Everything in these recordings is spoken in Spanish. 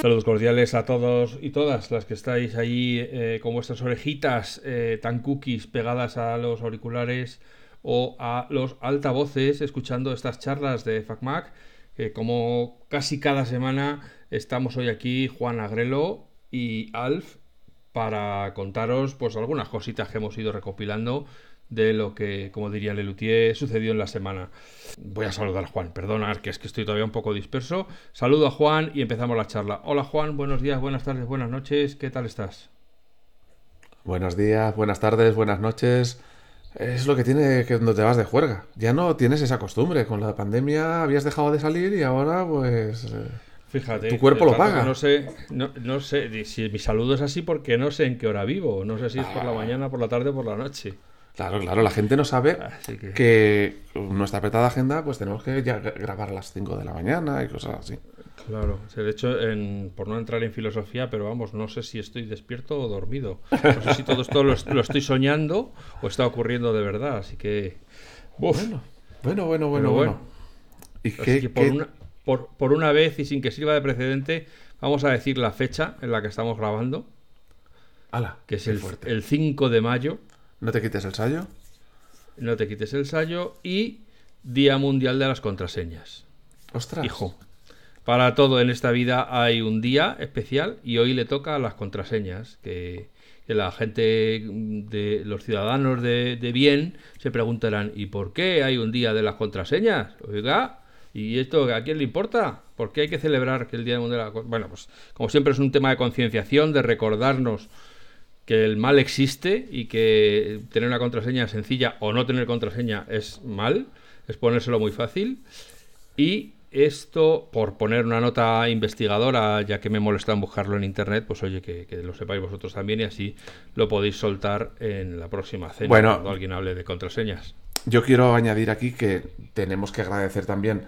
Saludos cordiales a todos y todas las que estáis ahí eh, con vuestras orejitas eh, tan cookies pegadas a los auriculares o a los altavoces escuchando estas charlas de FacMac. Que como casi cada semana estamos hoy aquí Juan Agrelo y Alf para contaros pues algunas cositas que hemos ido recopilando de lo que, como diría Lelutier, sucedió en la semana. Voy a saludar a Juan, perdona, que es que estoy todavía un poco disperso. Saludo a Juan y empezamos la charla. Hola Juan, buenos días, buenas tardes, buenas noches, ¿qué tal estás? Buenos días, buenas tardes, buenas noches. Es lo que tiene que cuando te vas de juerga. Ya no tienes esa costumbre. Con la pandemia habías dejado de salir y ahora pues... Eh, Fíjate, tu cuerpo lo paga. No sé, no, no, sé si mi saludo es así porque no sé en qué hora vivo. No sé si es por la ah. mañana, por la tarde o por la noche. Claro, claro, la gente no sabe que... nuestra apretada agenda pues tenemos que ya grabar a las 5 de la mañana y cosas así. Claro, de hecho, en, por no entrar en filosofía, pero vamos, no sé si estoy despierto o dormido. No sé si todo esto lo, estoy soñando o está ocurriendo de verdad, así que... Bueno, bueno, bueno, bueno, bueno. ¿Y que por, Una, por, una vez y sin que sirva de precedente, vamos a decir la fecha en la que estamos grabando. que es el, el 5 de mayo no te quites el sallo. No te quites el sallo y Día Mundial de las Contraseñas. Ostras. Hijo. Para todo en esta vida hay un día especial y hoy le toca a las contraseñas, que, la gente de los ciudadanos de, bien se preguntarán, ¿y por qué hay un día de las contraseñas? Oiga, ¿y esto a quién le importa? ¿Por qué hay que celebrar que el Día Mundial de las Bueno, pues como siempre es un tema de concienciación, de recordarnos que el mal existe y que tener una contraseña sencilla o no tener contraseña es mal, es ponérselo muy fácil. Y esto, por poner una nota investigadora, ya que me molesta en buscarlo en internet, pues oye, que, lo sepáis vosotros también y así lo podéis soltar en la próxima cena cuando alguien hable de contraseñas. Yo quiero añadir aquí que tenemos que agradecer también,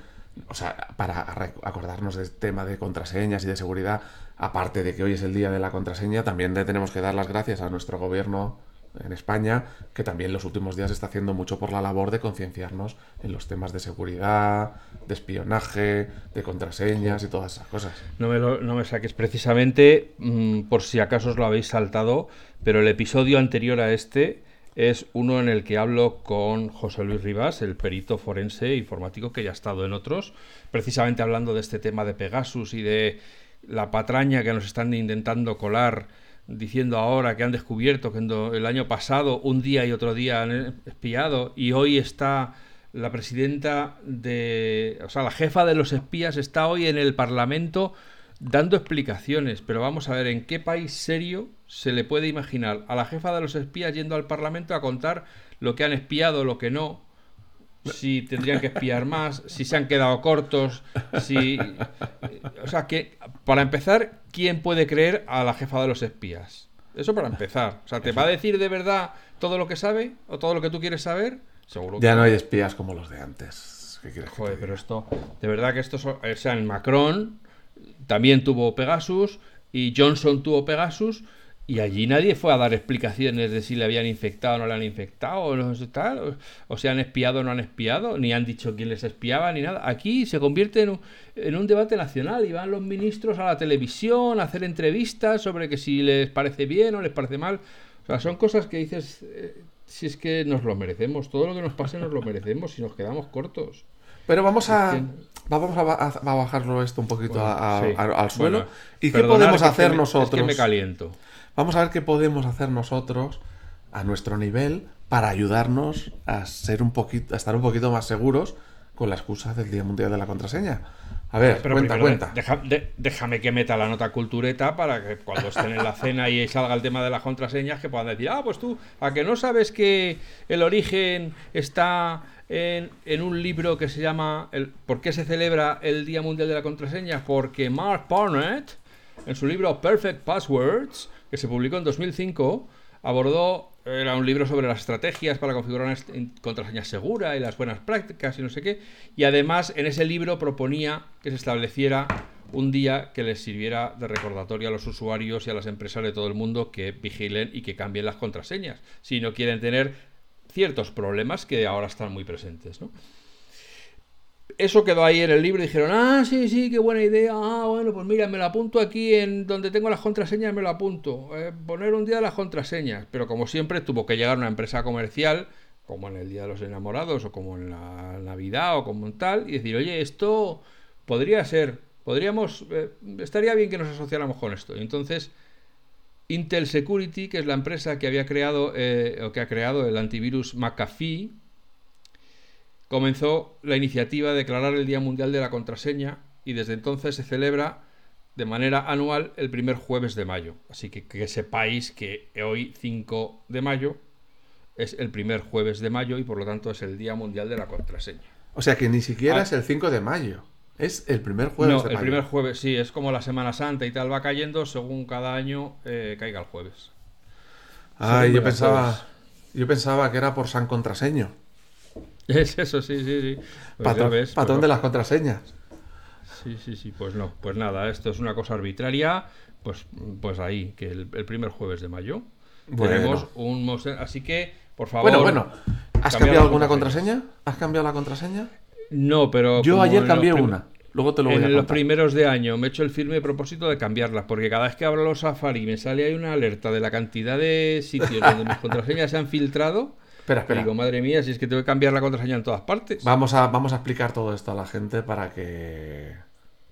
o sea, para acordarnos del tema de contraseñas y de seguridad, aparte de que hoy es el día de la contraseña, también le tenemos que dar las gracias a nuestro gobierno en España, que también los últimos días está haciendo mucho por la labor de concienciarnos en los temas de seguridad, de espionaje, de contraseñas y todas esas cosas. No me, me saques precisamente, mm, por si acaso os lo habéis saltado, pero el episodio anterior a este es uno en el que hablo con José Luis Rivas, el perito forense informático que ya ha estado en otros, precisamente hablando de este tema de Pegasus y de la patraña que nos están intentando colar diciendo ahora que han descubierto que el año pasado un día y otro día han espiado y hoy está la presidenta de, o sea, la jefa de los espías está hoy en el Parlamento dando explicaciones, pero vamos a ver en qué país serio se le puede imaginar a la jefa de los espías yendo al Parlamento a contar lo que han espiado, lo que no, si tendrían que espiar más, si se han quedado cortos, si... O sea, que para empezar, ¿quién puede creer a la jefa de los espías? Eso para empezar. O sea, ¿te va a decir de verdad todo lo que sabe o todo lo que tú quieres saber? Seguro Ya no hay espías como los de antes. ¿Qué Joder, pero esto... De verdad que esto... O sea, en Macron también tuvo Pegasus y Johnson tuvo Pegasus y allí nadie fue a dar explicaciones de si le habían infectado o no le han infectado, o, no, han espiado o no han espiado, ni han dicho quién les espiaba, ni nada. Aquí se convierte en un, en un, debate nacional y van los ministros a la televisión a hacer entrevistas sobre que si les parece bien o les parece mal. O sea, son cosas que dices, eh, si es que nos lo merecemos, todo lo que nos pase nos lo merecemos y nos quedamos cortos. Pero vamos a, vamos a, bajarlo esto un poquito al suelo. ¿Y qué podemos hacer nosotros? Es que me caliento. Vamos a ver qué podemos hacer nosotros a nuestro nivel para ayudarnos a ser un poquito, a estar un poquito más seguros con la excusa del Día Mundial de la Contraseña. A ver, cuenta, cuenta. déjame que meta la nota cultureta para que cuando estén en la cena y salga el tema de las contraseñas, que puedan decir, ah, pues tú, ¿a que no sabes que el origen está en, un libro que se llama ¿Por qué se celebra el Día Mundial de la Contraseña? Porque Mark Barnett, en su libro Perfect Passwords, que se publicó en 2005, abordó, era un libro sobre las estrategias para configurar una contraseña segura y las buenas prácticas y no sé qué, y además en ese libro proponía que se estableciera un día que les sirviera de recordatorio a los usuarios y a las empresas de todo el mundo que vigilen y que cambien las contraseñas, si no quieren tener ciertos problemas que ahora están muy presentes. eso quedó ahí en el libro y dijeron, ah, sí, sí, qué buena idea. Ah, bueno, pues mira, me lo apunto aquí en donde tengo las contraseñas, me lo apunto. Eh, poner un día las contraseñas. Pero como siempre, tuvo que llegar una empresa comercial, como en el Día de los Enamorados, o como en la Navidad, o como en tal, y decir, oye, esto podría ser, podríamos, eh, estaría bien que nos asociáramos con esto. Y entonces, Intel Security, que es la empresa que había creado, eh, o que ha creado el antivirus McAfee, comenzó la iniciativa de declarar el Día Mundial de la Contraseña y desde entonces se celebra de manera anual el primer jueves de mayo. Así que que sepáis que hoy 5 de mayo es el primer jueves de mayo y por lo tanto es el Día Mundial de la Contraseña. O sea que ni siquiera Ah. es el 5 de mayo. Es el primer jueves no, de el mayo. primer jueves, sí, es como la Semana Santa y tal va cayendo según cada año eh, caiga el jueves. Ay, Según yo pensaba, jueves. yo pensaba que era por San Contraseño. Es eso, sí, sí, sí. Pues Patrón, ves, patrón no. de las contraseñas. Sí, sí, sí, pues no, pues nada, esto es una cosa arbitraria, pues, pues ahí, que el, el primer jueves de mayo Bueno. tenemos un así que, por favor... Bueno, bueno. ¿Has cambiado alguna contraseña? ¿Has cambiado la contraseña? No, pero... Yo ayer cambié una. Luego te lo voy En a los primeros de año me he hecho el firme propósito de cambiarlas, porque cada vez que abro los Safari me sale ahí una alerta de la cantidad de sitios donde mis contraseñas se han filtrado. Espera, Y espera. digo, madre mía, si es que tengo que cambiar la contraseña en todas partes. Vamos a, vamos a explicar todo esto a la gente para que,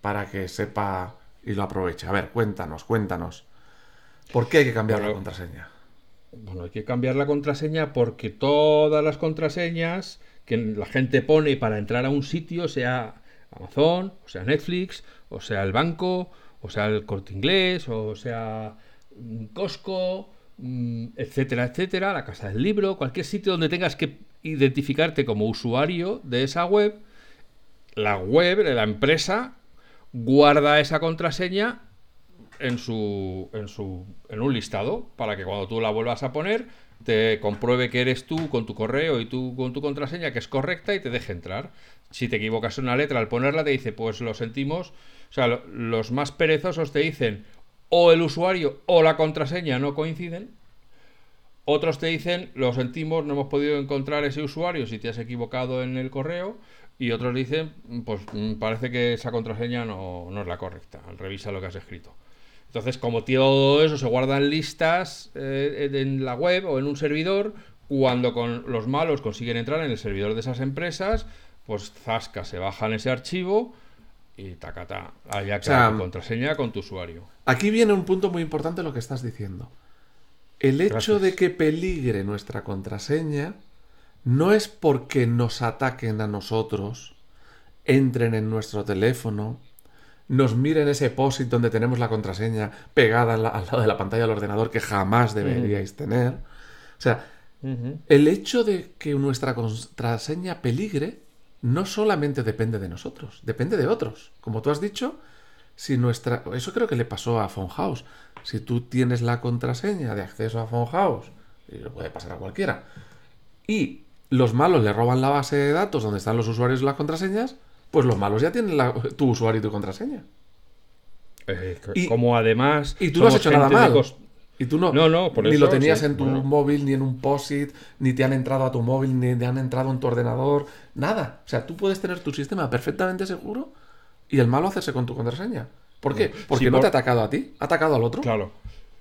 para que sepa y lo aproveche. A ver, cuéntanos, cuéntanos. ¿Por qué hay que cambiar la contraseña? Bueno, hay que cambiar la contraseña porque todas las contraseñas que la gente pone para entrar a un sitio, sea Amazon, o sea Netflix, o sea el banco, o sea el corte inglés, o sea mm, Costco, mm, etcétera, etcétera, la casa del libro, cualquier sitio donde tengas que identificarte como usuario de esa web, la web de la empresa guarda esa contraseña en su, en su en un listado para que cuando tú la vuelvas a poner te compruebe que eres tú con tu correo y tú con tu contraseña que es correcta y te deje entrar. Si te equivocas en una letra al ponerla te dice, pues lo sentimos, o sea, lo- los más perezosos te dicen o el usuario o la contraseña no coinciden. Otros te dicen, lo sentimos, no hemos podido encontrar ese usuario si te has equivocado en el correo. Y otros dicen, pues mm, parece que esa contraseña no, no es la correcta. Revisa lo que has escrito. Entonces, como todo eso se guarda en listas eh, en la web o en un servidor, cuando con los malos consiguen entrar en el servidor de esas empresas, pues zasca, se bajan ese archivo y tacata, allá queda tu contraseña con tu usuario. Aquí viene un punto muy importante lo que estás diciendo. El hecho Gracias. de que peligre nuestra contraseña no es porque nos ataquen a nosotros, entren en nuestro teléfono, nos miren ese POSIT donde tenemos la contraseña pegada al, al lado de la pantalla del ordenador que jamás deberíais tener. O sea, el hecho de que nuestra contraseña peligre no solamente depende de nosotros, depende de otros. Como tú has dicho, si nuestra. Eso creo que le pasó a House. Si tú tienes la contraseña de acceso a House, y le puede pasar a cualquiera, y los malos le roban la base de datos donde están los usuarios y las contraseñas, pues los malos ya tienen la- tu usuario y tu contraseña. Eh, Y- como además. Y tú no has hecho nada mal. Y tú no, No, no, por ni eso, lo tenías sí, en tu bueno. móvil, ni en un POSIT, ni te han entrado a tu móvil, ni te han entrado en tu ordenador, nada. O sea, tú puedes tener tu sistema perfectamente seguro y el malo hacerse con tu contraseña. ¿Por qué? Porque Sí, no por- te ha atacado a ti, ha atacado al otro. Claro.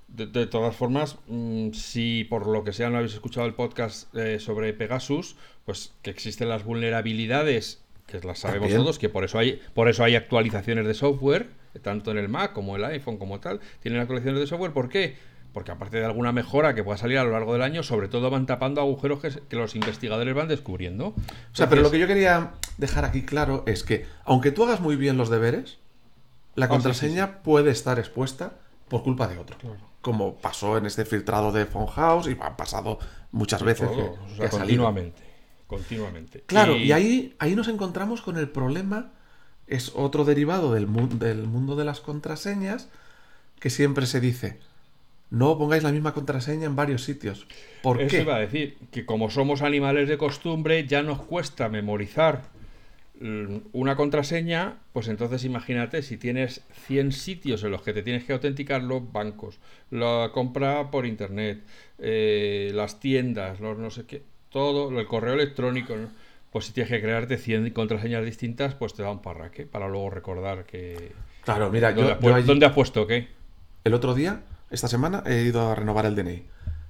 De, de todas formas, mm, si por lo que sea no habéis escuchado el podcast eh, sobre Pegasus, pues que existen las vulnerabilidades, que las sabemos También. todos, que por eso hay, por eso hay actualizaciones de software, tanto en el Mac como el iPhone como tal, tienen actualizaciones de software. ¿Por qué? Porque aparte de alguna mejora que pueda salir a lo largo del año, sobre todo van tapando agujeros que, los investigadores van descubriendo. O sea, pero lo que yo quería dejar aquí claro es que, aunque tú hagas muy bien los deberes, la Ah, sí, contraseña puede estar expuesta por culpa de otro. Claro. Como pasó en este filtrado de House y ha pasado muchas veces. Todo, que- o sea, continuamente. Continuamente. Claro, y, ahí, ahí nos encontramos con el problema, es otro derivado del, mu- del mundo de las contraseñas, que siempre se dice, no pongáis la misma contraseña en varios sitios. ¿Por Eso qué? iba a decir, que como somos animales de costumbre, ya nos cuesta memorizar una contraseña, pues entonces imagínate si tienes 100 sitios en los que te tienes que autenticar los bancos, la compra por internet, eh, las tiendas, los no sé qué, todo, el correo electrónico, ¿no? pues si tienes que crearte 100 contraseñas distintas, pues te da un parraque para luego recordar que... Claro, mira, ¿Dónde, yo, has, yo pu- allí- ¿dónde has puesto qué? el otro día, esta semana, he ido a renovar el DNI.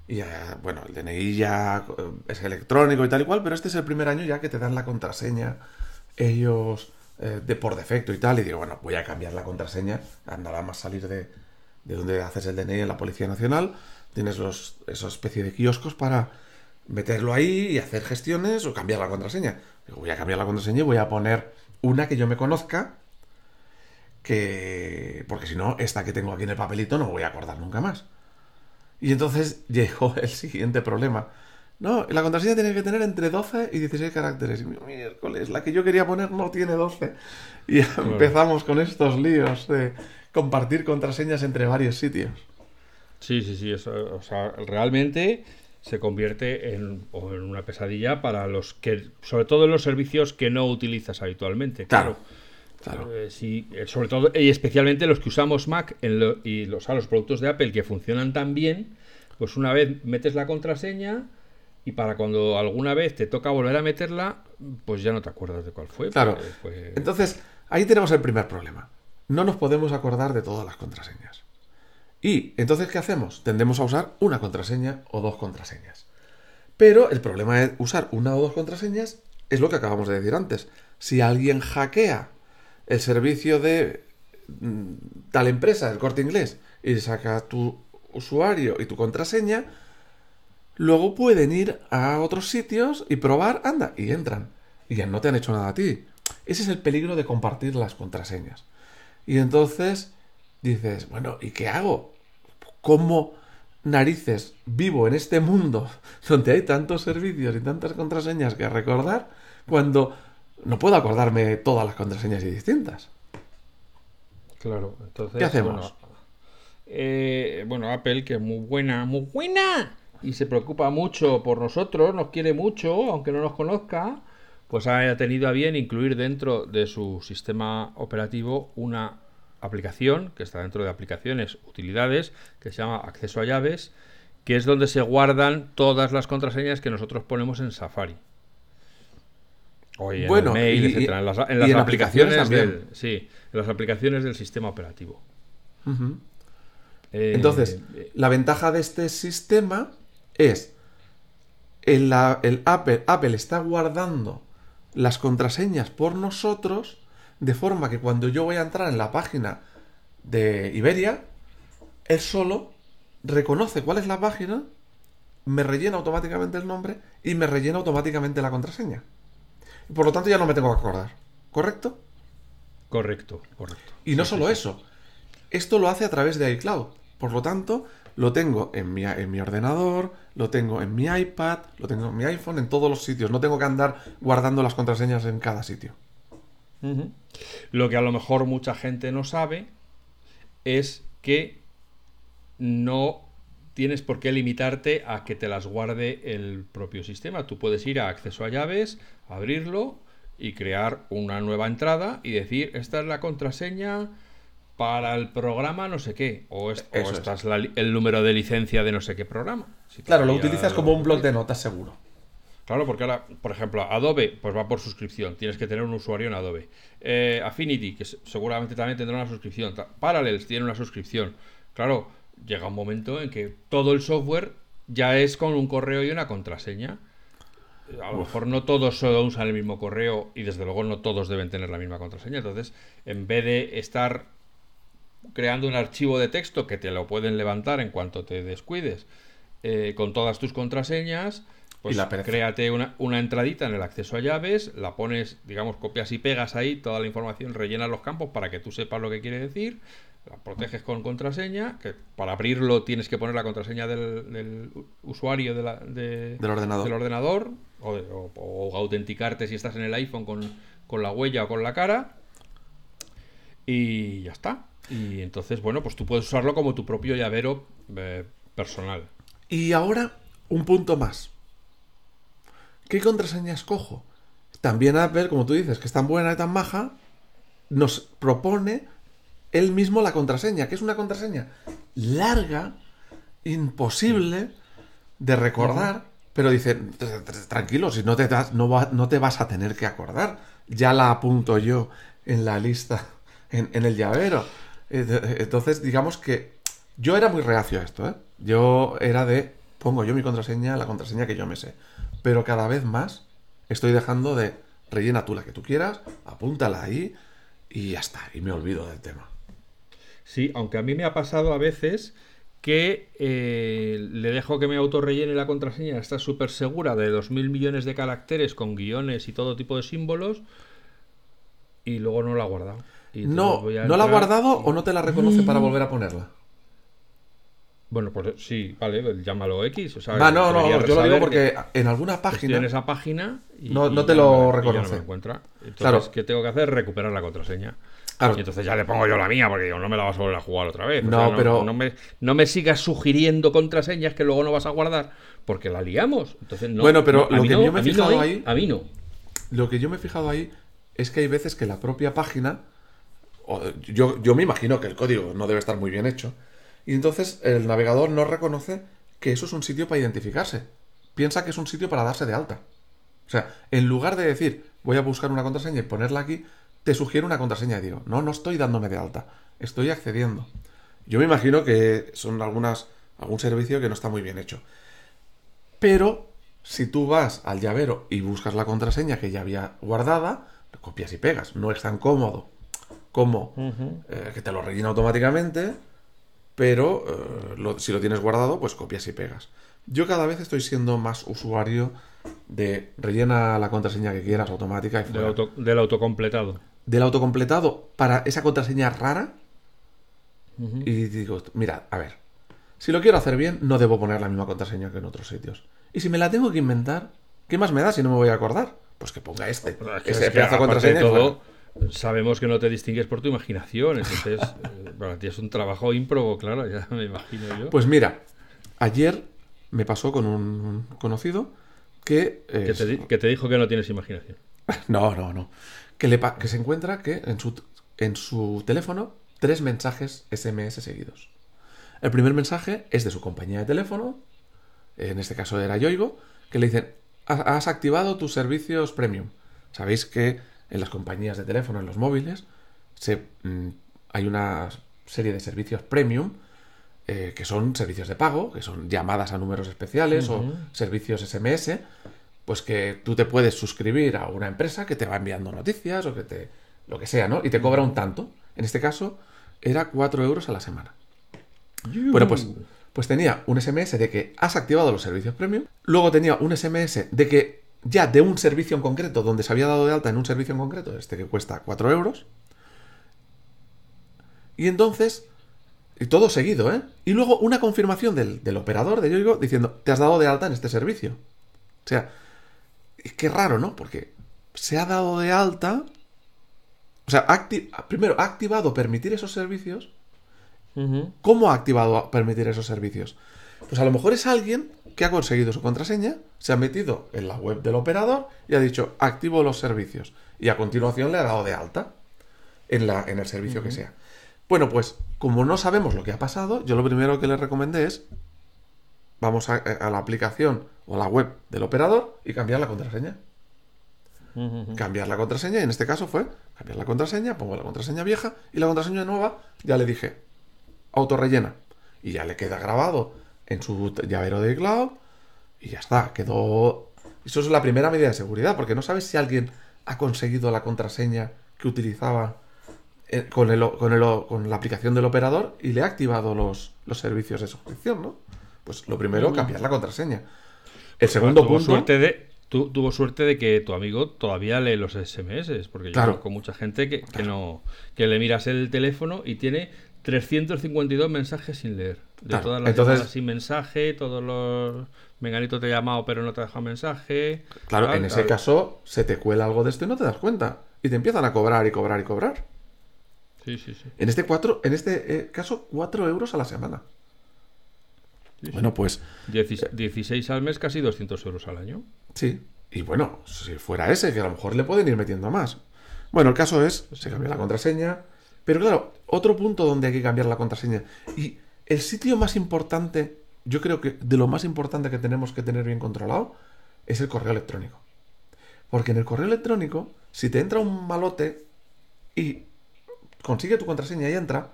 Y ya, bueno, el DNI ya eh, es electrónico y tal y cual, pero este es el primer año ya que te dan la contraseña ellos eh, de por defecto y tal. Y digo, bueno, voy a cambiar la contraseña. Nada más salir de, de donde haces el DNI en la Policía Nacional. Tienes los, esa especie de kioscos para meterlo ahí y hacer gestiones o cambiar la contraseña. Digo, voy a cambiar la contraseña y voy a poner una que yo me conozca que... Porque si no, esta que tengo aquí en el papelito no me voy a acordar nunca más. Y entonces llegó el siguiente problema. No, la contraseña tiene que tener entre 12 y 16 caracteres. Y miércoles, la que yo quería poner no tiene 12. Y empezamos con estos líos de compartir contraseñas entre varios sitios. Sí, sí, sí. Eso, o sea, realmente se convierte en, o en una pesadilla para los que, sobre todo en los servicios que no utilizas habitualmente. Claro, claro. Eh, sí, eh, sobre todo y especialmente los que usamos Mac en lo- y los, a los productos de Apple que funcionan tan bien, pues una vez metes la contraseña y para cuando alguna vez te toca volver a meterla, pues ya no te acuerdas de cuál fue. Claro. Entonces, ahí tenemos el primer problema. No nos podemos acordar de todas las contraseñas. Y entonces, ¿qué hacemos? Tendemos a usar una contraseña o dos contraseñas. Pero el problema de usar una o dos contraseñas es lo que acabamos de decir antes. Si alguien hackea el servicio de mm, tal empresa, el corte inglés, y saca tu usuario y tu contraseña, luego pueden ir a otros sitios y probar, anda, y entran. Y ya no te han hecho nada a ti. Ese es el peligro de compartir las contraseñas. Y entonces dices, bueno, ¿y qué hago? ¿Cómo narices vivo en este mundo donde hay tantos servicios y tantas contraseñas que recordar cuando no puedo acordarme todas las contraseñas y distintas? Claro, entonces. ¿Qué hacemos? Bueno, eh, bueno, Apple, que es muy buena, muy buena, y se preocupa mucho por nosotros, nos quiere mucho, aunque no nos conozca, pues ha tenido a bien incluir dentro de su sistema operativo una aplicación que está dentro de aplicaciones, utilidades, que se llama Acceso a llaves, que es donde se guardan todas las contraseñas que nosotros ponemos en Safari. O en Bueno, el mail, y- etcétera, en las, en y las en aplicaciones, aplicaciones del, sí, en las aplicaciones del sistema operativo. Eh, Entonces, eh, la ventaja de este sistema es el, la- el Apple, Apple está guardando las contraseñas por nosotros de forma que cuando yo voy a entrar en la página de Iberia, él solo reconoce cuál es la página, me rellena automáticamente el nombre y me rellena automáticamente la contraseña. Y por lo tanto ya no me tengo que acordar. ¿Correcto? correcto, correcto. Y no solo eso, esto lo hace a través de iCloud. Por lo tanto, lo tengo en mi, en mi ordenador, lo tengo en mi iPad, lo tengo en mi iPhone, en todos los sitios. No tengo que andar guardando las contraseñas en cada sitio. Lo que a lo mejor mucha gente no sabe es que no tienes por qué limitarte a que te las guarde el propio sistema. Tú puedes ir a acceso a llaves, abrirlo y crear una nueva entrada y decir, esta es la contraseña para el programa no sé qué, o, es- o esta es. es la el número de licencia de no sé qué programa. Si Claro, lo utilizas lo- como un blog de notas seguro. Claro, porque ahora, por ejemplo, Adobe, pues va por suscripción. Tienes que tener un usuario en Adobe. Eh, Affinity, que se- seguramente también tendrá una suscripción. Parallels tiene una suscripción. Claro, llega un momento en que todo el software ya es con un correo y una contraseña. A lo mejor no todos solo usan el mismo correo y desde luego no todos deben tener la misma contraseña. Entonces, en vez de estar creando un archivo de texto que te lo pueden levantar en cuanto te descuides eh, con todas tus contraseñas, pues Y la créate una, una entradita en el acceso a llaves, la pones, digamos, copias y pegas ahí toda la información, rellenas los campos para que tú sepas lo que quiere decir, la proteges con contraseña, que para abrirlo tienes que poner la contraseña del, del usuario de la- de- Del ordenador. del ordenador, o, de- o- o autenticarte si estás en el iPhone con, con la huella o con la cara, y ya está. Y entonces, bueno, pues tú puedes usarlo como tu propio llavero eh, personal. Y ahora, un punto más. ¿Qué contraseña escojo? También Apple, como tú dices, que es tan buena y tan maja, nos propone él mismo la contraseña, que es una contraseña larga, imposible de recordar, Pero dice, "Tr- tr- tranquilo, si no te, das, no, va- no te vas a tener que acordar. Ya la apunto yo en la lista, en, en el llavero. Eh, Entonces, digamos que yo era muy reacio a esto, ¿eh? Yo era de, pongo yo mi contraseña, la contraseña que yo me sé. Pero cada vez más estoy dejando de, rellena tú la que tú quieras, apúntala ahí y ya está, y me olvido del tema. Sí, aunque a mí me ha pasado a veces que eh, le dejo que me autorrellene la contraseña, está súper segura de 2.000 millones de caracteres con guiones y todo tipo de símbolos y luego no la ha guardado. Y No, voy a ¿no la ha guardado y- o no te la reconoce para volver a ponerla? Bueno, pues sí, vale, pues llámalo X. O sea, Va, no, no, yo lo digo porque que en alguna estoy página... en esa página y, No- no te lo ya no reconoce. me encuentra. Entonces, Claro. ¿qué tengo que hacer? Recuperar la contraseña. Claro. Y entonces ya le pongo yo la mía, porque digo, no me la vas a volver a jugar otra vez. O No, sea, pero- No me, no me sigas sugiriendo contraseñas que luego no vas a guardar, porque la liamos. Entonces, no, Bueno, pero no, lo que no, yo me he no, fijado ¿eh? ahí- A mí no. Lo que yo me he fijado ahí es que hay veces que la propia página, yo, yo me imagino que el código no debe estar muy bien hecho, y entonces el navegador no reconoce que eso es un sitio para identificarse. Piensa que es un sitio para darse de alta. O sea, en lugar de decir, voy a buscar una contraseña y ponerla aquí, te sugiere una contraseña y digo, no, no estoy dándome de alta, estoy accediendo. Yo me imagino que son algunas, algún servicio que no está muy bien hecho. Pero si tú vas al llavero y buscas la contraseña que ya había guardada, copias y pegas. No es tan cómodo como eh, que te lo rellena automáticamente, pero eh, lo- si lo tienes guardado, pues copias y pegas. Yo cada vez estoy siendo más usuario de rellena la contraseña que quieras automática y Del, auto, del autocompletado. Del autocompletado para esa contraseña rara y digo, mira, a ver, si lo quiero hacer bien, no debo poner la misma contraseña que en otros sitios. Y si me la tengo que inventar, ¿qué más me da si no me voy a acordar? Pues que ponga este. Es que- ese es que, pedazo de contraseña. de y todo, fuera. Sabemos que no te distingues por tu imaginación. Entonces, eh, para ti es un trabajo ímprobo, claro, ya me imagino yo. Pues mira, ayer me pasó con un conocido que... eh, que, te, di- que te dijo que no tienes imaginación. No, no, no. Que, le que se encuentra que en su, en su teléfono tres mensajes SMS seguidos. El primer mensaje es de su compañía de teléfono, en este caso era Yoigo, que le dicen, "Ha- has activado tus servicios premium. Sabéis que en las compañías de teléfono, en los móviles, se, mm, hay una serie de servicios premium eh, que son servicios de pago, que son llamadas a números especiales o servicios SMS, pues que tú te puedes suscribir a una empresa que te va enviando noticias o que te. lo que sea, ¿no? Y te cobra un tanto. En este caso, era 4 euros a la semana. Bueno, pues, pues tenía un SMS de que has activado los servicios premium. Luego tenía un SMS de que ya de un servicio en concreto, donde se había dado de alta en un servicio en concreto, este que cuesta 4 euros. Y entonces, y todo seguido, ¿eh? Y luego una confirmación del, del operador de Yoigo diciendo, te has dado de alta en este servicio. O sea, es que raro, ¿no? Porque se ha dado de alta. O sea, acti- primero, ha activado permitir esos servicios. ¿Cómo ha activado permitir esos servicios? Pues a lo mejor es alguien que ha conseguido su contraseña, se ha metido en la web del operador y ha dicho activo los servicios. Y a continuación le ha dado de alta en, la, en el servicio que sea. Bueno, pues como no sabemos lo que ha pasado, yo lo primero que le recomendé es vamos a, a la aplicación o a la web del operador y cambiar la contraseña. Cambiar la contraseña, y en este caso fue cambiar la contraseña, pongo la contraseña vieja y la contraseña nueva ya le dije autorrellena. Y ya le queda grabado en su llavero de cloud y ya está, quedó... Eso es la primera medida de seguridad, porque no sabes si alguien ha conseguido la contraseña que utilizaba eh, con, el, con, el, con la aplicación del operador y le ha activado los, los servicios de suscripción, ¿no? Pues lo primero, cambiar la contraseña. El segundo tuvo punto... Suerte de, tu- tuvo suerte de que tu amigo todavía lee los SMS, porque yo Claro. conozco mucha gente que, que no que le miras el teléfono y tiene 352 mensajes sin leer. De Claro, todas las entonces- llamadas sin mensaje, todos los... Menganito te ha llamado pero no te ha dejado mensaje. Claro, tal, en ese tal. caso se te cuela algo de esto y no te das cuenta. Y te empiezan a cobrar y cobrar y cobrar. Sí, sí, sí. En este, cuatro, en este eh, caso, 4 euros a la semana. Sí. Bueno, pues Dieci- 16 al mes, casi 200 euros al año. sí. Y bueno, si fuera ese, que a lo mejor le pueden ir metiendo más. Bueno, el caso es, se cambia la contraseña. Pero claro, otro punto donde hay que cambiar la contraseña. Y el sitio más importante yo creo que de lo más importante que tenemos que tener bien controlado es el correo electrónico. Porque en el correo electrónico, si te entra un malote y consigue tu contraseña y entra,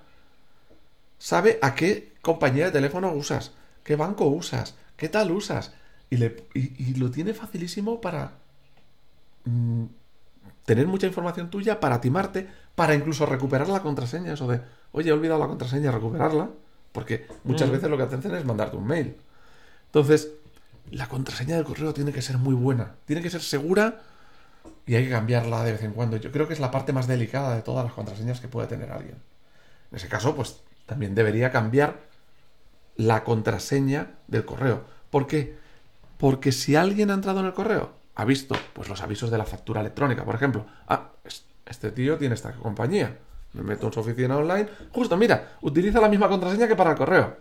sabe a qué compañía de teléfono usas, qué banco usas, qué tal usas. Y, lo tiene facilísimo para mm, tener mucha información tuya, para timarte, para incluso recuperar la contraseña. Eso de, oye, he olvidado la contraseña, recuperarla. Porque muchas mm. veces lo que hacen es mandarte un mail. Entonces, la contraseña del correo tiene que ser muy buena. Tiene que ser segura y hay que cambiarla de vez en cuando. Yo creo que es la parte más delicada de todas las contraseñas que puede tener alguien. En ese caso, pues también debería cambiar la contraseña del correo. ¿Por qué? Porque si alguien ha entrado en el correo, ha visto pues los avisos de la factura electrónica, por ejemplo, ah, este tío tiene esta compañía me meto en su oficina online. Justo, mira, utiliza la misma contraseña que para el correo.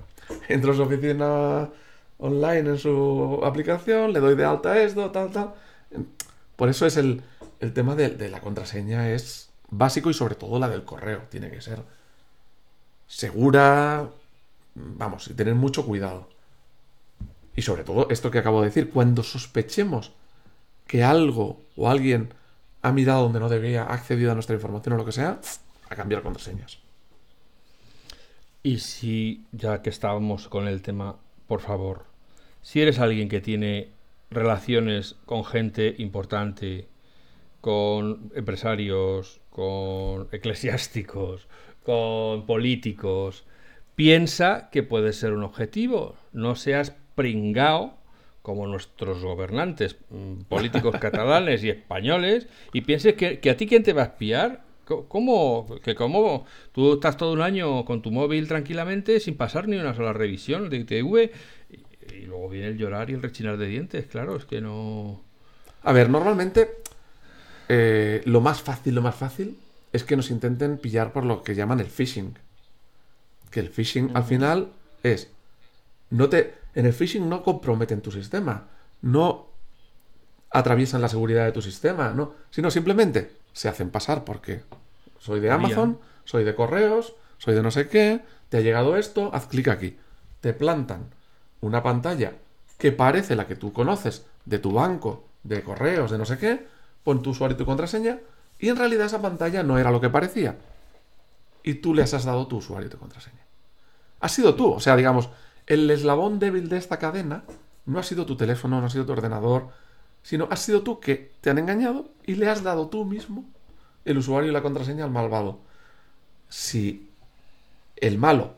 Entro en su oficina online en su aplicación, le doy de alta esto, tal, tal. Por eso es el, tema de, la contraseña es básico y sobre todo la del correo. Tiene que ser segura, vamos, y tener mucho cuidado. Y sobre todo esto que acabo de decir, cuando sospechemos que algo o alguien ha mirado donde no debía, ha accedido a nuestra información o lo que sea, a cambiar contraseñas. Y si, ya que estábamos con el tema, por favor, si eres alguien que tiene relaciones con gente importante, con empresarios, con eclesiásticos, con políticos, piensa que puede ser un objetivo. No seas pringao como nuestros gobernantes mm, políticos catalanes y españoles y pienses que, que, a ti quién te va a espiar ¿Cómo? Que cómo tú estás todo un año con tu móvil tranquilamente sin pasar ni una sola revisión de ITV y, luego viene el llorar y el rechinar de dientes, claro, es que no... A ver, normalmente eh, lo más fácil, lo más fácil es que nos intenten pillar por lo que llaman el phishing. Que el phishing al final es... No te, en el phishing no comprometen tu sistema, no atraviesan la seguridad de tu sistema, no, sino simplemente se hacen pasar porque soy de Amazon, soy de correos, soy de no sé qué, te ha llegado esto, haz clic aquí. Te plantan una pantalla que parece la que tú conoces de tu banco, de correos, de no sé qué, pon tu usuario y tu contraseña, y en realidad esa pantalla no era lo que parecía. Y tú le has dado tu usuario y tu contraseña. Has sido tú, o sea, digamos, el eslabón débil de esta cadena no ha sido tu teléfono, no ha sido tu ordenador, sino has sido tú que te han engañado y le has dado tú mismo el usuario y la contraseña al malvado. Si el malo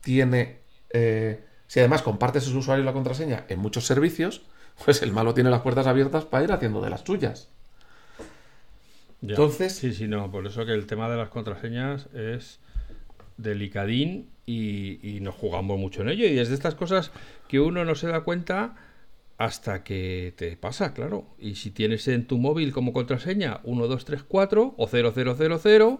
tiene... Eh, si además compartes su usuario y la contraseña en muchos servicios, pues el malo tiene las puertas abiertas para ir haciendo de las tuyas. Entonces... Sí, sí, no, por eso que el tema de las contraseñas es delicadín y, y nos jugamos mucho en ello. Y es de estas cosas que uno no se da cuenta hasta que te pasa, claro. Y si tienes en tu móvil como contraseña 1234 o 0000,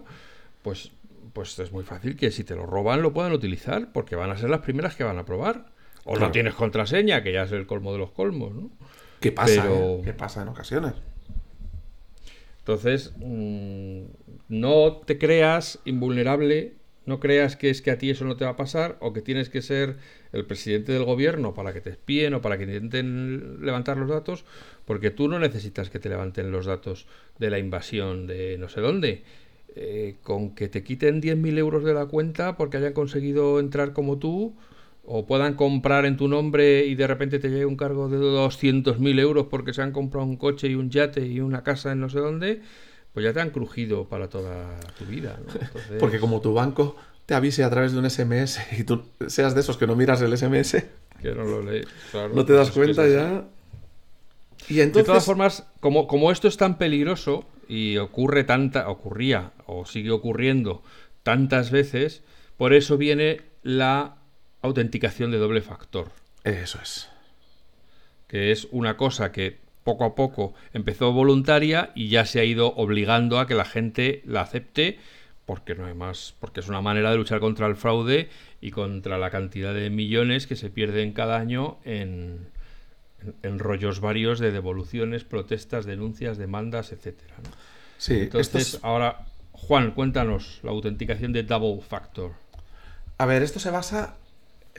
pues, pues es muy fácil que si te lo roban lo puedan utilizar, porque van a ser las primeras que van a probar. O no tienes contraseña, que ya es el colmo de los colmos, ¿no? ¿Qué pasa? Eh? ¿Qué pasa en ocasiones? Entonces, mm, no te creas invulnerable no creas que es que a ti eso no te va a pasar o que tienes que ser el presidente del gobierno para que te espíen o para que intenten levantar los datos, porque tú no necesitas que te levanten los datos de la invasión de no sé dónde. Eh, con que te quiten 10.000 euros de la cuenta porque hayan conseguido entrar como tú o puedan comprar en tu nombre y de repente te llegue un cargo de 200.000 euros porque se han comprado un coche y un yate y una casa en no sé dónde, pues ya te han crujido para toda tu vida. Porque como tu banco te avise a través de un SMS y tú seas de esos que no miras el SMS, que no lo lees, no te das cuenta ya. Y entonces... De todas formas, como, como esto es tan peligroso y ocurre tanta, ocurría o sigue ocurriendo tantas veces, por eso viene la autenticación de doble factor. Eso es. Que es una cosa que poco a poco empezó voluntaria y ya se ha ido obligando a que la gente la acepte porque no hay más, porque es una manera de luchar contra el fraude y contra la cantidad de millones que se pierden cada año en, en, rollos varios de devoluciones, protestas, denuncias, demandas, etcétera. Sí, entonces ahora Juan, cuéntanos la autenticación de double factor. A ver, esto se basa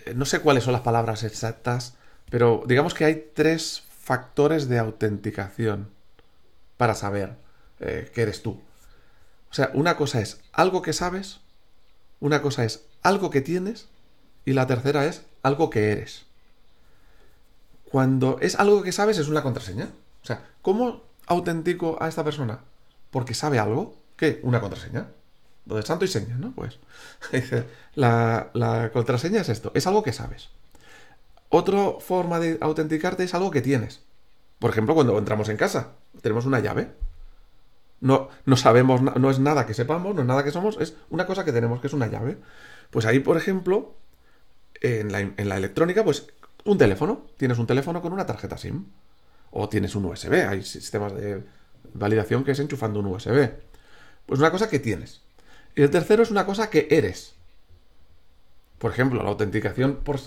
eh, no sé cuáles son las palabras exactas, pero digamos que hay tres factores de autenticación para saber eh, que eres tú. O sea, una cosa es algo que sabes, una cosa es algo que tienes y la tercera es algo que eres. Cuando es algo que sabes es una contraseña. O sea, ¿cómo autentico a esta persona? Porque sabe algo. ¿Qué? Una contraseña. Lo de santo y seña, ¿no? Pues la, la contraseña es esto, es algo que sabes. Otra forma de autenticarte es algo que tienes. Por ejemplo, cuando entramos en casa, tenemos una llave. No, no sabemos, no es nada que sepamos, no es nada que somos, es una cosa que tenemos, que es una llave. Pues ahí, por ejemplo, en la, en la electrónica, pues un teléfono. Tienes un teléfono con una tarjeta SIM. O tienes un USB. Hay sistemas de validación que es enchufando un USB. Pues una cosa que tienes. Y el tercero es una cosa que eres. Por ejemplo, la autenticación por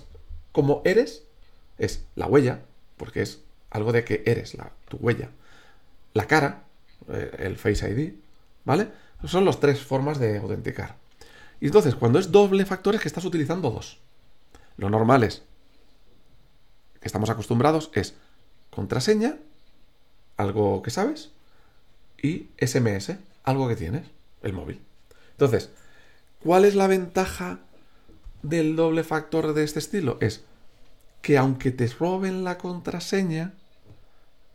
como eres es la huella, porque es algo de que eres, la, tu huella. La cara, eh, el Face ID, ¿vale? Son las tres formas de autenticar. Y entonces, cuando es doble factor es que estás utilizando dos. Lo normal es, que estamos acostumbrados, es contraseña, algo que sabes, y SMS, algo que tienes, el móvil. Entonces, ¿cuál es la ventaja del doble factor de este estilo? Es que aunque te roben la contraseña,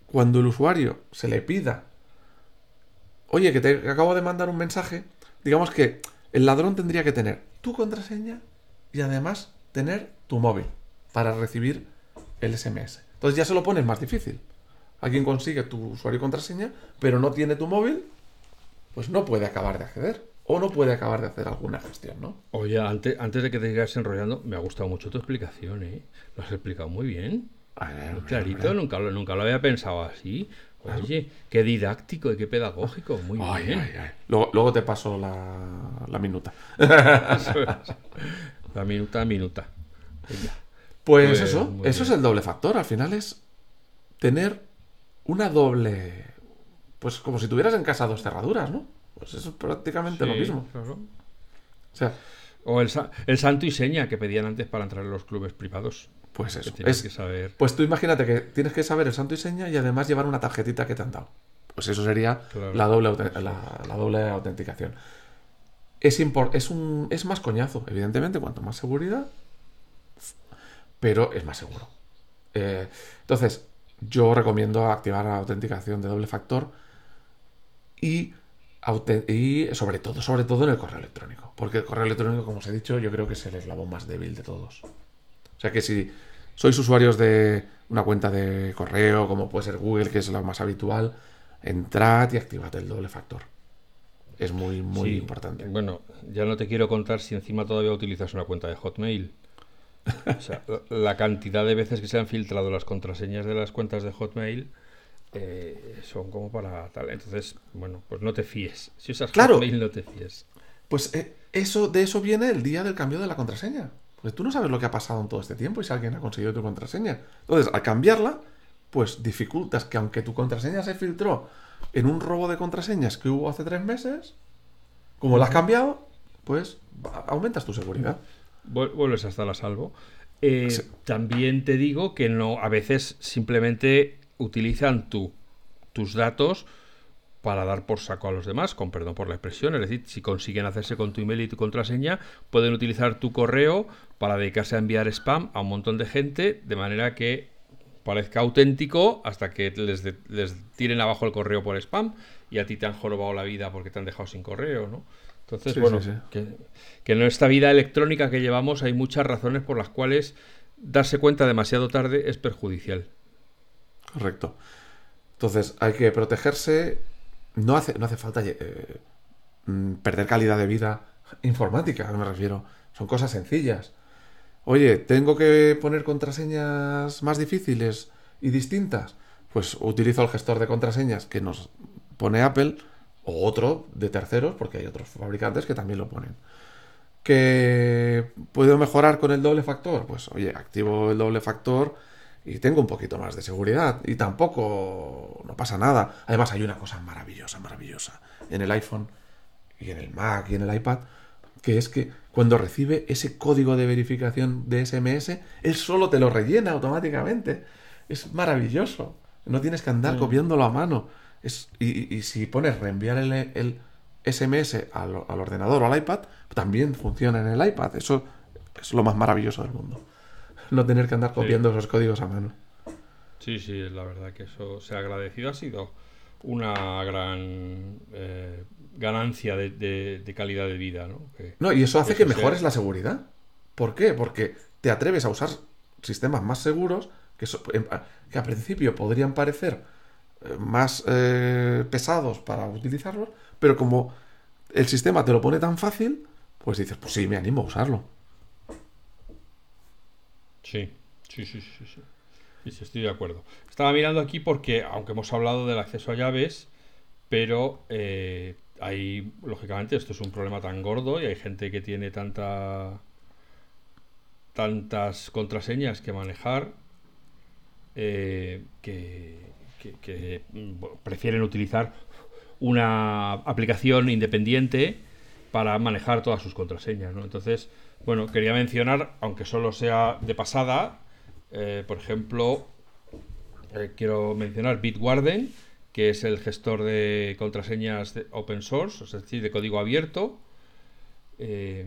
cuando el usuario se le pida, oye, que te acabo de mandar un mensaje, digamos que el ladrón tendría que tener tu contraseña y además tener tu móvil para recibir el SMS. Entonces ya se lo pones más difícil. Alguien consigue tu usuario y contraseña, pero no tiene tu móvil, pues no puede acabar de acceder. O no puede acabar de hacer alguna gestión, ¿no? Oye, antes, antes de que te sigas enrollando, me ha gustado mucho tu explicación, ¿eh? Lo has explicado muy bien. muy clarito, nunca lo, nunca lo había pensado así. Oye, qué didáctico y qué pedagógico, muy bien. Luego, te paso la, la minuta. la minuta minuta. Pues, pues, eso, eso es el doble factor. Al final es tener una doble. Pues como si tuvieras en casa dos cerraduras, ¿no? Pues eso es prácticamente lo mismo. O sea. O el, santo y seña que pedían antes para entrar en los clubes privados. Pues eso. Es, que saber. Pues tú imagínate que tienes que saber el santo y seña y además llevar una tarjetita que te han dado. Pues eso sería la, doble, la, doble autenticación. Es, es, un, es más coñazo, evidentemente, cuanto más seguridad, pero es más seguro. Eh, entonces, yo recomiendo activar la autenticación de doble factor y, y, sobre todo, sobre todo en el correo electrónico. Porque el correo electrónico, como os he dicho, yo creo que es el eslabón más débil de todos. O sea que si sois usuarios de una cuenta de correo, como puede ser Google, que es la más habitual, entrad y activad el doble factor. Es muy, muy importante. Bueno, ya no te quiero contar si encima todavía utilizas una cuenta de Hotmail. O sea, la cantidad de veces que se han filtrado las contraseñas de las cuentas de Hotmail eh, son como para tal. Entonces, bueno, pues no te fíes. Si usas Hotmail, no te fíes. Pues eh, eso, de eso viene el día del cambio de la contraseña. Pues tú no sabes lo que ha pasado en todo este tiempo y si alguien ha conseguido tu contraseña. Entonces, al cambiarla, pues dificultas que aunque tu contraseña se filtró en un robo de contraseñas que hubo hace tres meses, como la has cambiado, pues aumentas tu seguridad vuelves a estar a salvo. Eh, también te digo que no, a veces simplemente utilizan tu, tus datos para dar por saco a los demás, con perdón por la expresión. Es decir, si consiguen hacerse con tu email y tu contraseña, pueden utilizar tu correo para dedicarse a enviar spam a un montón de gente, de manera que parezca auténtico hasta que les, les tiren abajo el correo por spam y a ti te han jorobado la vida porque te han dejado sin correo, ¿no? Entonces, bueno, Que, en esta vida electrónica que llevamos hay muchas razones por las cuales darse cuenta demasiado tarde es perjudicial. Correcto. Entonces, hay que protegerse. No hace, no hace falta eh, mm, perder calidad de vida informática, me refiero. Son cosas sencillas. Oye, ¿tengo que poner contraseñas más difíciles y distintas? Pues utilizo el gestor de contraseñas que nos pone Apple o otro de terceros, porque hay otros fabricantes que también lo ponen. ¿Que puedo mejorar con el doble factor? Pues oye, activo el doble factor y tengo un poquito más de seguridad. Y tampoco no pasa nada. Además hay una cosa maravillosa, maravillosa en el iPhone y en el Mac y en el iPad, que es que cuando recibe ese código de verificación de SMS, él solo te lo rellena automáticamente. Es maravilloso. No tienes que andar Mm. copiándolo a mano. Es, y, y si pones reenviar el, el SMS al, al ordenador o al iPad, también funciona en el iPad. Eso es lo más maravilloso del mundo. No tener que andar copiando esos códigos a mano. Sí, sí, la verdad que eso se ha agradecido. Ha sido una gran eh, ganancia de, de- de calidad de vida, ¿no? Que- No, y eso hace que sea- mejores la seguridad. ¿Por qué? Porque te atreves a usar sistemas más seguros que, so- que a principio podrían parecer eh, más eh, pesados para utilizarlos, pero como el sistema te lo pone tan fácil, pues dices, pues sí, me animo a usarlo. Sí, sí, sí, sí, sí. Sí, estoy de acuerdo. Estaba mirando aquí porque, aunque hemos hablado del acceso a llaves, pero eh, hay, lógicamente, esto es un problema tan gordo y hay gente que tiene tanta tantas contraseñas que manejar eh, que, mm, prefieren utilizar una aplicación independiente para manejar todas sus contraseñas, ¿no? Entonces, bueno, quería mencionar, aunque solo sea de pasada, eh, por ejemplo, eh, quiero mencionar Bitwarden, que es el gestor de contraseñas de open source, es decir, de código abierto, eh,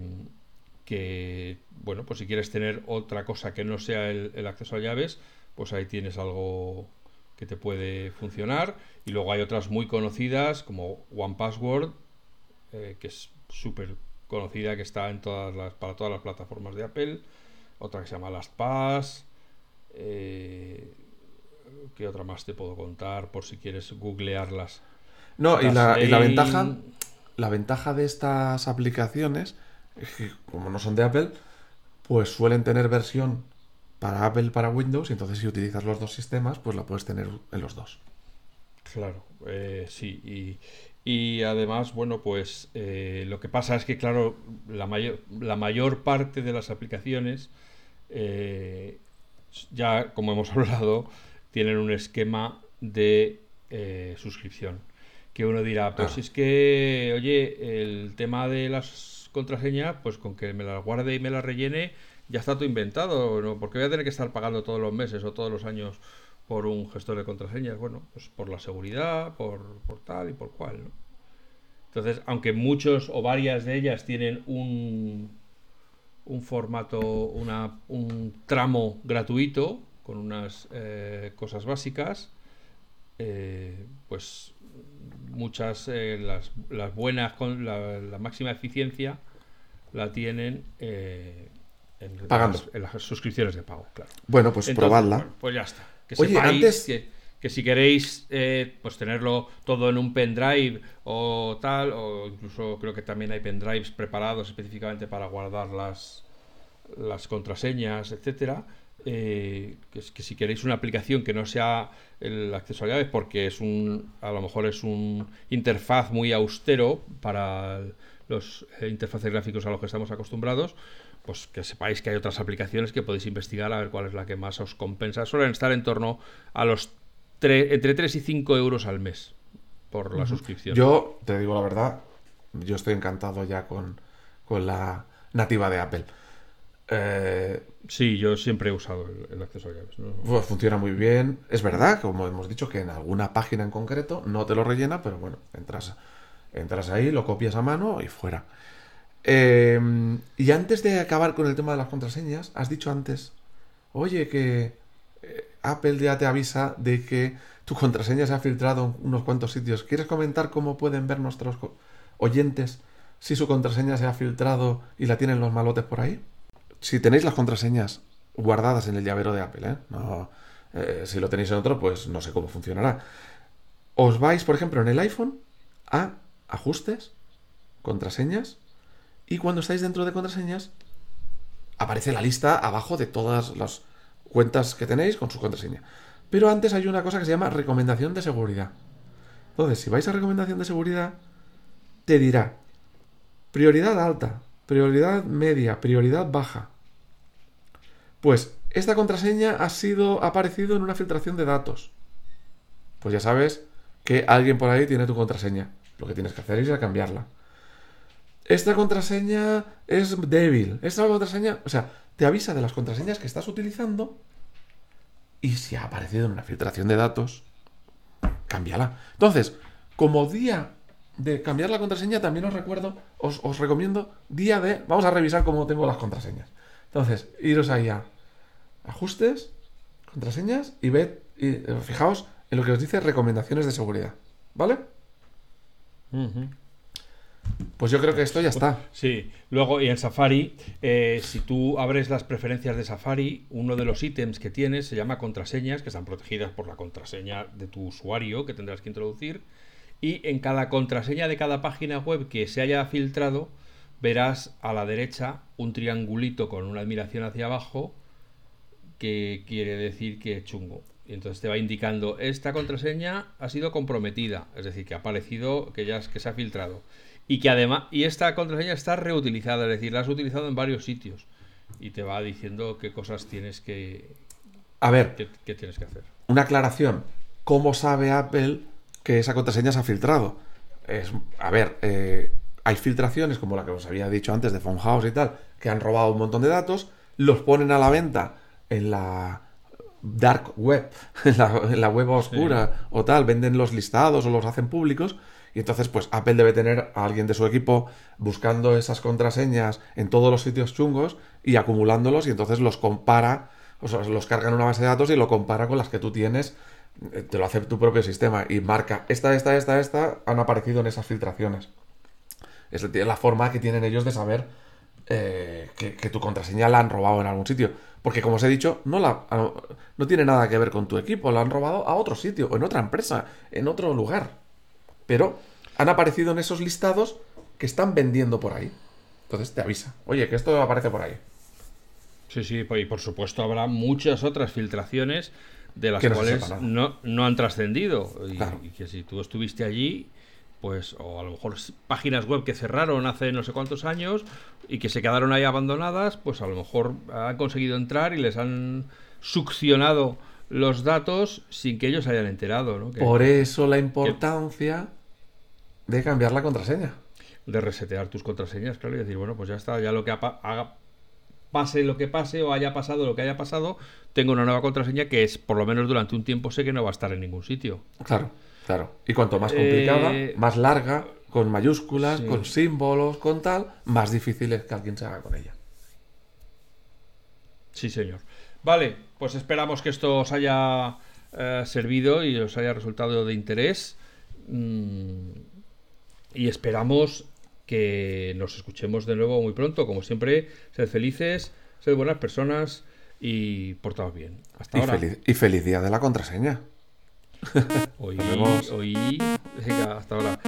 que, bueno, pues si quieres tener otra cosa que no sea el, acceso a llaves, pues ahí tienes algo que te puede funcionar. Y luego hay otras muy conocidas como OnePassword, que es súper conocida, que está en todas las, para todas las plataformas de Apple. Otra que se llama LastPass. Eh, ¿Qué otra más te puedo contar por si quieres googlearlas? No, y la, y la ventaja, la ventaja de estas aplicaciones es que, como no son de Apple, pues suelen tener versión para Apple para Windows, y entonces si utilizas los dos sistemas, pues la puedes tener en los dos. Claro, eh, sí. Y, y además, bueno, pues eh, lo que pasa es que, claro, la mayor, la mayor parte de las aplicaciones, eh, ya como hemos hablado, tienen un esquema de eh, suscripción. Que uno dirá, pues Claro. es que, oye, el tema de las contraseñas, pues con que me las guarde y me las rellene, ya está todo inventado, ¿no? Porque voy a tener que estar pagando todos los meses o todos los años por un gestor de contraseñas. Bueno, pues por la seguridad, por, por tal y por cual, ¿no? Entonces, aunque muchos o varias de ellas tienen un, un formato, una, un tramo gratuito con unas eh, cosas básicas, eh, pues muchas, eh, las, las buenas, con la, la máxima eficiencia la tienen eh, en, Pagando. Las, en las suscripciones de pago, claro. Bueno, pues Entonces, probadla. bueno, pues ya está. Que Oye, sepáis antes- que, que si queréis eh, pues tenerlo todo en un pendrive o tal, o incluso creo que también hay pendrives preparados específicamente para guardar las, las contraseñas, etcétera. eh, que, que si queréis una aplicación que no sea el acceso a llaves, porque es un, a lo mejor es un interfaz muy austero para los eh, interfaces gráficos a los que estamos acostumbrados, pues que sepáis que hay otras aplicaciones que podéis investigar a ver cuál es la que más os compensa. Suelen estar en torno a los tre- entre 3 y 5 euros al mes por la suscripción. Yo te digo la verdad, yo estoy encantado ya con, con la nativa de Apple. Eh, Sí, yo siempre he usado el, el acceso a llaves. ¿no? pues funciona muy bien. Es verdad, como hemos dicho, que en alguna página en concreto no te lo rellena, pero bueno, entras, entras ahí, lo copias a mano y fuera. Eh, y antes de acabar con el tema de las contraseñas, has dicho antes, oye, que eh, Apple ya te avisa de que tu contraseña se ha filtrado en unos cuantos sitios. ¿Quieres comentar cómo pueden ver nuestros oyentes si su contraseña se ha filtrado y la tienen los malotes por ahí? Si tenéis las contraseñas guardadas en el llavero de Apple, ¿eh? No, eh, si lo tenéis en otro, pues no sé cómo funcionará. Os vais, por ejemplo, en el iPhone a ajustes, contraseñas, y cuando estáis dentro de contraseñas, aparece la lista abajo de todas las cuentas que tenéis con su contraseña. Pero antes hay una cosa que se llama recomendación de seguridad. Entonces, si vais a recomendación de seguridad, te dirá prioridad alta, prioridad media, prioridad baja. Pues esta contraseña ha sido aparecido en una filtración de datos. Pues ya sabes que alguien por ahí tiene tu contraseña. Lo que tienes que hacer es cambiarla. esta contraseña es débil, esta contraseña, o sea, te avisa de las contraseñas que estás utilizando y si ha aparecido en una filtración de datos, cámbiala. Entonces, como día de cambiar la contraseña, también os recuerdo, os, os recomiendo día de, vamos a revisar cómo tengo las contraseñas. Entonces, iros ahí a ajustes, contraseñas y ved, y, eh, fijaos en lo que os dice recomendaciones de seguridad. ¿Vale? Pues yo creo que esto ya está. Sí, luego y en Safari, eh, si tú abres las preferencias de Safari, uno de los ítems que tienes se llama contraseñas, que están protegidas por la contraseña de tu usuario que tendrás que introducir. Y en cada contraseña de cada página web que se haya filtrado, verás a la derecha un triangulito con una admiración hacia abajo que quiere decir que es chungo. Y entonces te va indicando, esta contraseña ha sido comprometida, es decir, que ha aparecido, que ya es- que se ha filtrado. Y que además, y esta contraseña está reutilizada, es decir, la has utilizado en varios sitios. Y te va diciendo qué cosas tienes que, A ver, que tienes que hacer. una aclaración. ¿Cómo sabe Apple que esa contraseña se ha filtrado? Es, a ver, eh, hay filtraciones, como la que os había dicho antes de House y tal, que han robado un montón de datos, los ponen a la venta en la dark web, en la, la web oscura o tal, venden los listados o los hacen públicos. Y entonces, pues Apple debe tener a alguien de su equipo buscando esas contraseñas en todos los sitios chungos y acumulándolos y entonces los compara, o sea, los carga en una base de datos y lo compara con las que tú tienes, eh, te lo hace tu propio sistema y marca, esta, esta, esta, esta han aparecido en esas filtraciones. Es la forma que tienen ellos de saber eh, que, que tu contraseña la han robado en algún sitio. Porque como os he dicho, no, la, no tiene nada que ver con tu equipo, la han robado a otro sitio, en otra empresa, en otro lugar. Pero han aparecido en esos listados que están vendiendo por ahí. Entonces te avisa, oye, que esto aparece por ahí. Sí, sí, pues, y por supuesto habrá muchas otras filtraciones de las Que cuales no, no han trascendido. Y, Claro. y que si tú estuviste allí, pues, o a lo mejor páginas web que cerraron hace no sé cuántos años y que se quedaron ahí abandonadas, pues a lo mejor han conseguido entrar y les han succionado los datos sin que ellos hayan enterado, ¿no? Que- Por eso la importancia de cambiar la contraseña. de resetear tus contraseñas, claro, y decir, bueno, pues ya está, ya lo que haga, pase lo que pase o haya pasado lo que haya pasado, tengo una nueva contraseña que es, por lo menos durante un tiempo, sé que no va a estar en ningún sitio. Claro, claro. Y cuanto más complicada, Eh, más larga, con mayúsculas, sí. con símbolos, con tal, más difícil es que alguien se haga con ella. Sí, señor. Vale, pues esperamos que esto os haya eh, servido y os haya resultado de interés. Mm, y esperamos que nos escuchemos de nuevo muy pronto. Como siempre, sed felices, sed buenas personas y portaos bien. Hasta Y ahora. feliz, y feliz día de la contraseña. Hoy, hoy, venga, hasta ahora.